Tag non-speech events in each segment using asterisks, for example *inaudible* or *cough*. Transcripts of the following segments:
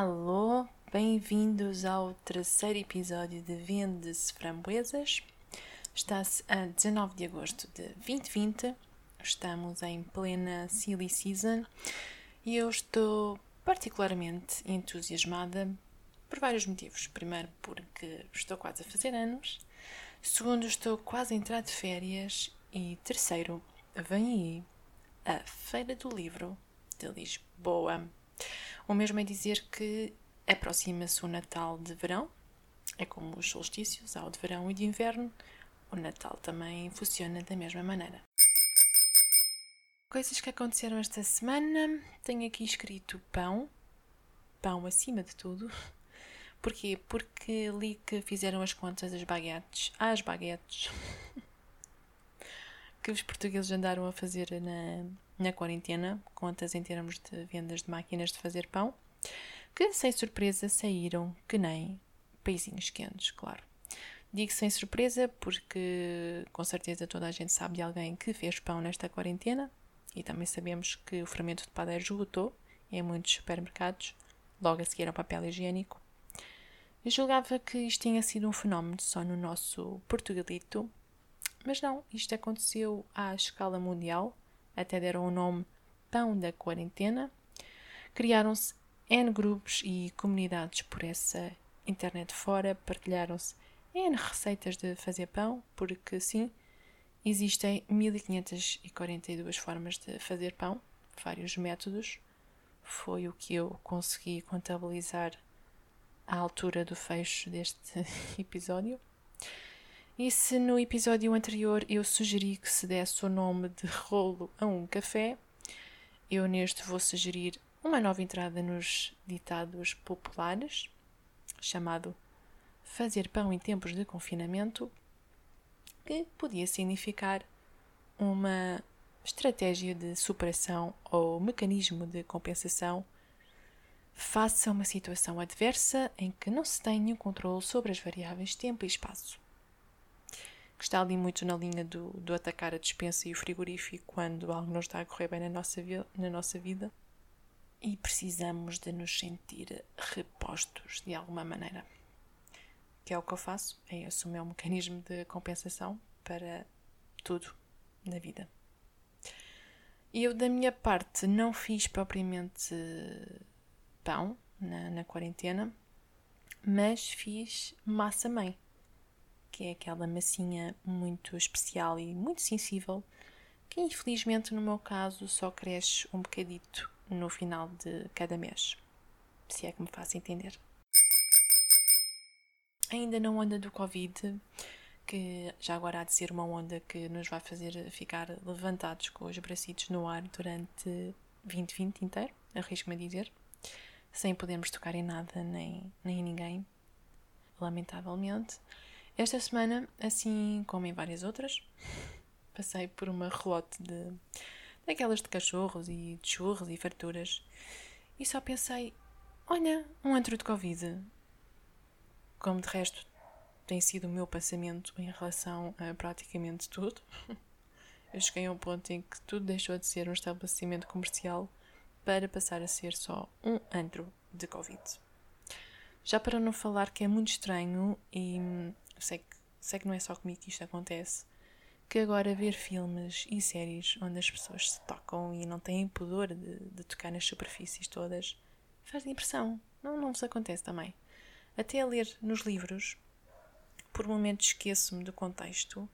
Alô, bem-vindos ao terceiro episódio de Vende-se Framboesas. Está-se a 19 de agosto de 2020, estamos em plena Silly Season e eu estou particularmente entusiasmada por vários motivos. Primeiro, porque estou quase a fazer anos, segundo, estou quase a entrar de férias e terceiro, vem aí a Feira do Livro de Lisboa. O mesmo é dizer que aproxima-se o Natal de verão, é como os solstícios, há o de verão e de inverno, o Natal também funciona da mesma maneira. Coisas que aconteceram esta semana, tenho aqui escrito pão, pão acima de tudo. Porquê? Porque li que fizeram as contas das baguetes, às baguetes, *laughs* que os portugueses andaram a fazer na, na quarentena, contas em termos de vendas de máquinas de fazer pão, que sem surpresa saíram que nem peizinhos quentes, claro. Digo sem surpresa porque com certeza toda a gente sabe de alguém que fez pão nesta quarentena e também sabemos que o fermento de padeiro esgotou em muitos supermercados, logo a seguir ao papel higiênico. Eu julgava que isto tinha sido um fenómeno só no nosso Portugalito, mas não, isto aconteceu à escala mundial até deram o nome Pão da Quarentena. Criaram-se N grupos e comunidades por essa internet fora, partilharam-se N receitas de fazer pão, porque sim, existem 1542 formas de fazer pão, vários métodos. Foi o que eu consegui contabilizar à altura do fecho deste *laughs* episódio. E se no episódio anterior eu sugeri que se desse o nome de rolo a um café, eu neste vou sugerir uma nova entrada nos ditados populares, chamado Fazer pão em tempos de confinamento, que podia significar uma estratégia de superação ou mecanismo de compensação face a uma situação adversa em que não se tem nenhum controle sobre as variáveis tempo e espaço que está ali muito na linha do, do atacar a despensa e o frigorífico quando algo não está a correr bem na nossa, na nossa vida. E precisamos de nos sentir repostos de alguma maneira. Que é o que eu faço, é esse o meu mecanismo de compensação para tudo na vida. E eu, da minha parte, não fiz propriamente pão na, na quarentena, mas fiz massa-mãe que é aquela massinha muito especial e muito sensível, que infelizmente no meu caso só cresce um bocadito no final de cada mês, se é que me faço entender. Ainda na onda do Covid, que já agora há de ser uma onda que nos vai fazer ficar levantados com os bracitos no ar durante 2020 inteiro, arrisco-me a dizer, sem podermos tocar em nada nem, nem em ninguém, lamentavelmente. Esta semana, assim como em várias outras, passei por uma relote de daquelas de cachorros e de churros e farturas e só pensei, olha, um antro de Covid. Como de resto tem sido o meu pensamento em relação a praticamente tudo. *laughs* Eu cheguei a um ponto em que tudo deixou de ser um estabelecimento comercial para passar a ser só um antro de Covid. Já para não falar que é muito estranho e sei que, sei que não é só comigo que isto acontece, que agora ver filmes e séries onde as pessoas se tocam e não têm pudor de, de tocar nas superfícies todas faz impressão. Não, não vos acontece também. Até a ler nos livros, por momentos esqueço-me do contexto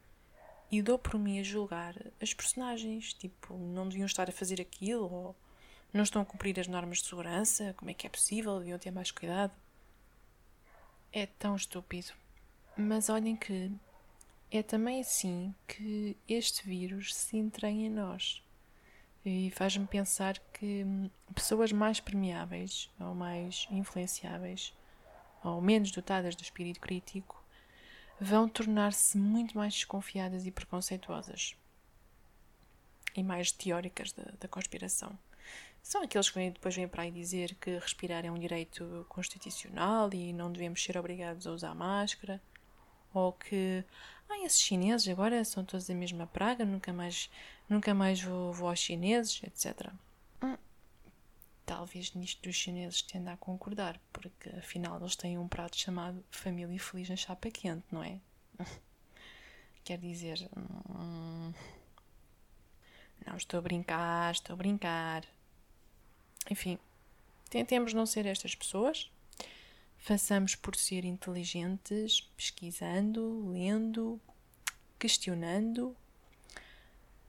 e dou por mim a julgar as personagens. Tipo, não deviam estar a fazer aquilo ou não estão a cumprir as normas de segurança. Como é que é possível? Deviam ter mais cuidado. É tão estúpido. Mas olhem que é também assim que este vírus se entranha em nós. E faz-me pensar que pessoas mais permeáveis ou mais influenciáveis ou menos dotadas do espírito crítico vão tornar-se muito mais desconfiadas e preconceituosas e mais teóricas da, da conspiração. São aqueles que depois vêm para aí dizer que respirar é um direito constitucional e não devemos ser obrigados a usar máscara ou que ah, esses chineses agora são todos a mesma praga, nunca mais, nunca mais vou, vou aos chineses, etc. Hum. talvez nisto dos chineses tenda a concordar, porque afinal eles têm um prato chamado família feliz na chapa quente, não é? *laughs* Quer dizer. Hum, não, estou a brincar, estou a brincar. Enfim, tentemos não ser estas pessoas. Façamos por ser inteligentes, pesquisando, lendo, questionando.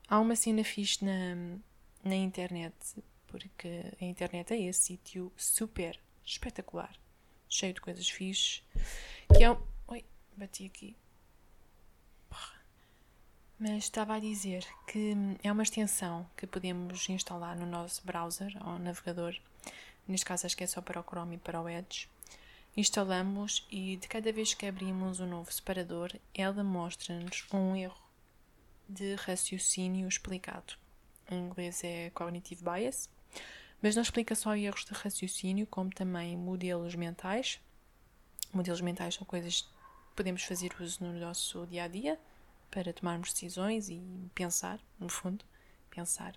Há uma cena fixe na, na internet, porque a internet é esse sítio super espetacular, cheio de coisas fixes, que é um... Oi, bati aqui. Mas estava a dizer que é uma extensão que podemos instalar no nosso browser ou navegador. Neste caso, acho que é só para o Chrome e para o Edge. Instalamos e de cada vez que abrimos um novo separador, ela mostra-nos um erro de raciocínio explicado. Em inglês é Cognitive Bias, mas não explica só erros de raciocínio, como também modelos mentais. Modelos mentais são coisas que podemos fazer uso no nosso dia a dia para tomarmos decisões e pensar, no fundo, pensar.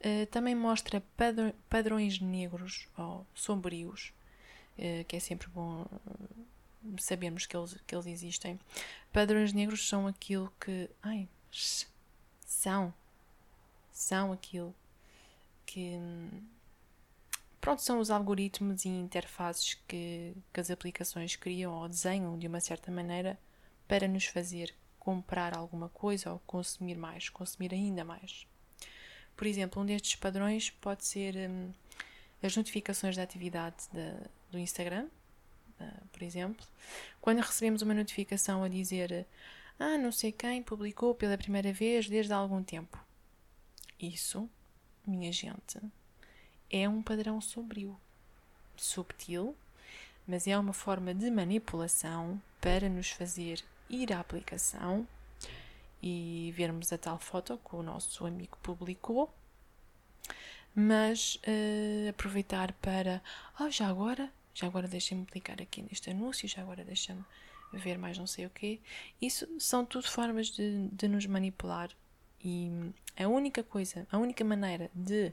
Uh, também mostra padrões negros ou sombrios, que é sempre bom sabermos que eles, que eles existem. Padrões negros são aquilo que. Ai, são. São aquilo que. Pronto, são os algoritmos e interfaces que, que as aplicações criam ou desenham de uma certa maneira para nos fazer comprar alguma coisa ou consumir mais, consumir ainda mais. Por exemplo, um destes padrões pode ser hum, as notificações da atividade de, do Instagram, uh, por exemplo. Quando recebemos uma notificação a dizer ah, não sei quem publicou pela primeira vez desde há algum tempo. Isso, minha gente, é um padrão sombrio, subtil, mas é uma forma de manipulação para nos fazer ir à aplicação e vermos a tal foto que o nosso amigo publicou, mas uh, aproveitar para, oh, já agora, já agora deixa-me clicar aqui neste anúncio, já agora deixa-me ver mais não sei o quê. Isso são tudo formas de, de nos manipular e a única coisa, a única maneira de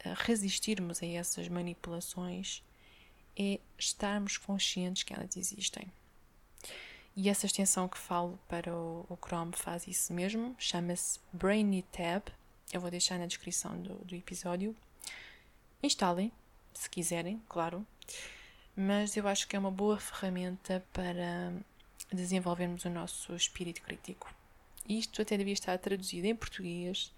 eh, resistirmos a essas manipulações é estarmos conscientes que elas existem. E essa extensão que falo para o, o Chrome faz isso mesmo, chama-se Brainy Tab. Eu vou deixar na descrição do, do episódio. Instalem, se quiserem, claro. Mas eu acho que é uma boa ferramenta para desenvolvermos o nosso espírito crítico. Isto até devia estar traduzido em português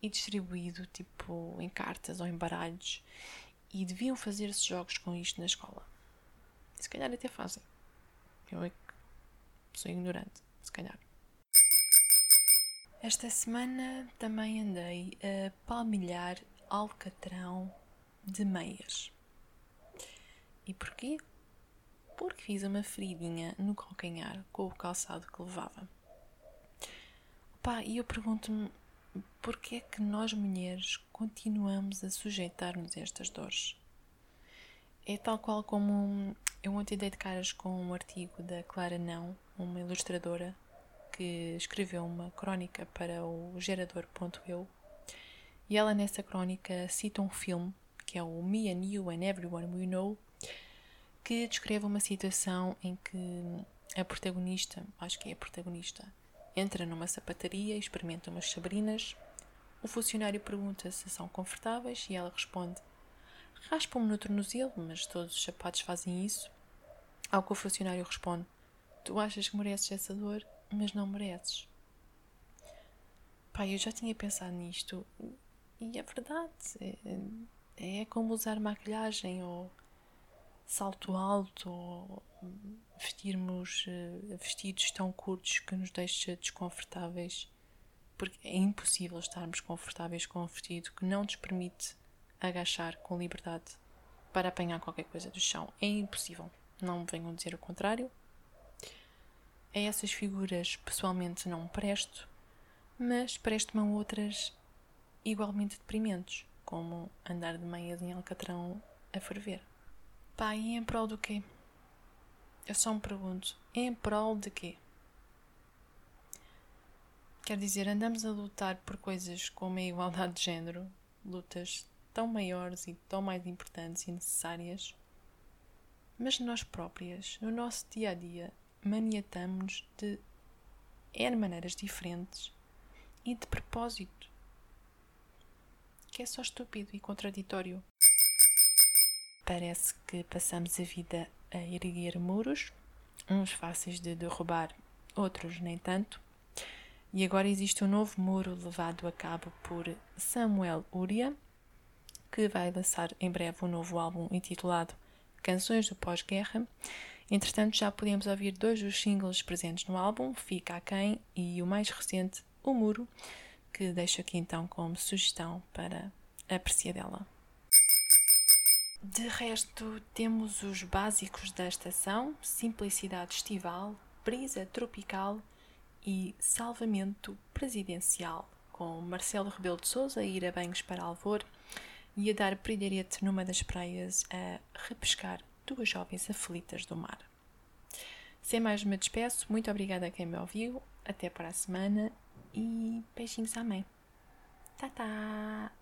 e distribuído tipo em cartas ou em baralhos. E deviam fazer-se jogos com isto na escola. Se calhar até fazem. Eu é sou ignorante, se calhar. Esta semana também andei a palmilhar alcatrão de meias. E porquê? Porque fiz uma feridinha no calcanhar com o calçado que levava. Pá, e eu pergunto-me porquê é que nós mulheres continuamos a sujeitar-nos a estas dores? É tal qual como eu ontem dei de caras com um artigo da Clara Não, uma ilustradora que escreveu uma crónica para o gerador.eu e ela nessa crónica cita um filme que é o Me and You and Everyone We Know que descreve uma situação em que a protagonista, acho que é a protagonista, entra numa sapataria e experimenta umas sabrinas. O funcionário pergunta se são confortáveis e ela responde Raspa-me no tornozelo, mas todos os sapatos fazem isso. Ao que o funcionário responde: Tu achas que mereces essa dor, mas não mereces. Pai, eu já tinha pensado nisto e é verdade. É, é como usar maquilhagem ou salto alto ou vestirmos uh, vestidos tão curtos que nos deixa desconfortáveis. Porque é impossível estarmos confortáveis com um vestido que não nos permite agachar com liberdade para apanhar qualquer coisa do chão. É impossível. Não me venham dizer o contrário. A essas figuras pessoalmente não presto, mas presto-me a outras igualmente deprimentes, como andar de meias em alcatrão a ferver. Pá, e em prol do quê? Eu só me pergunto, em prol de quê? Quer dizer, andamos a lutar por coisas como a igualdade de género, lutas tão maiores e tão mais importantes e necessárias, mas nós próprias, no nosso dia a dia, maniatamos de N maneiras diferentes e de propósito, que é só estúpido e contraditório. Parece que passamos a vida a erguer muros, uns fáceis de derrubar, outros nem tanto. E agora existe um novo muro levado a cabo por Samuel Uria, que vai lançar em breve um novo álbum intitulado Canções do Pós-Guerra. Entretanto, já podemos ouvir dois dos singles presentes no álbum, Fica a Quem e o mais recente, O Muro, que deixo aqui então como sugestão para apreciar dela. De resto, temos os básicos da estação: simplicidade estival, brisa tropical e salvamento presidencial, com Marcelo Rebelo de Souza a ir a banhos para Alvor e a dar brilharete numa das praias a repescar duas jovens aflitas do mar. Sem mais me despeço, muito obrigada a quem me ouviu, até para a semana e beijinhos à mãe. Tá, tá!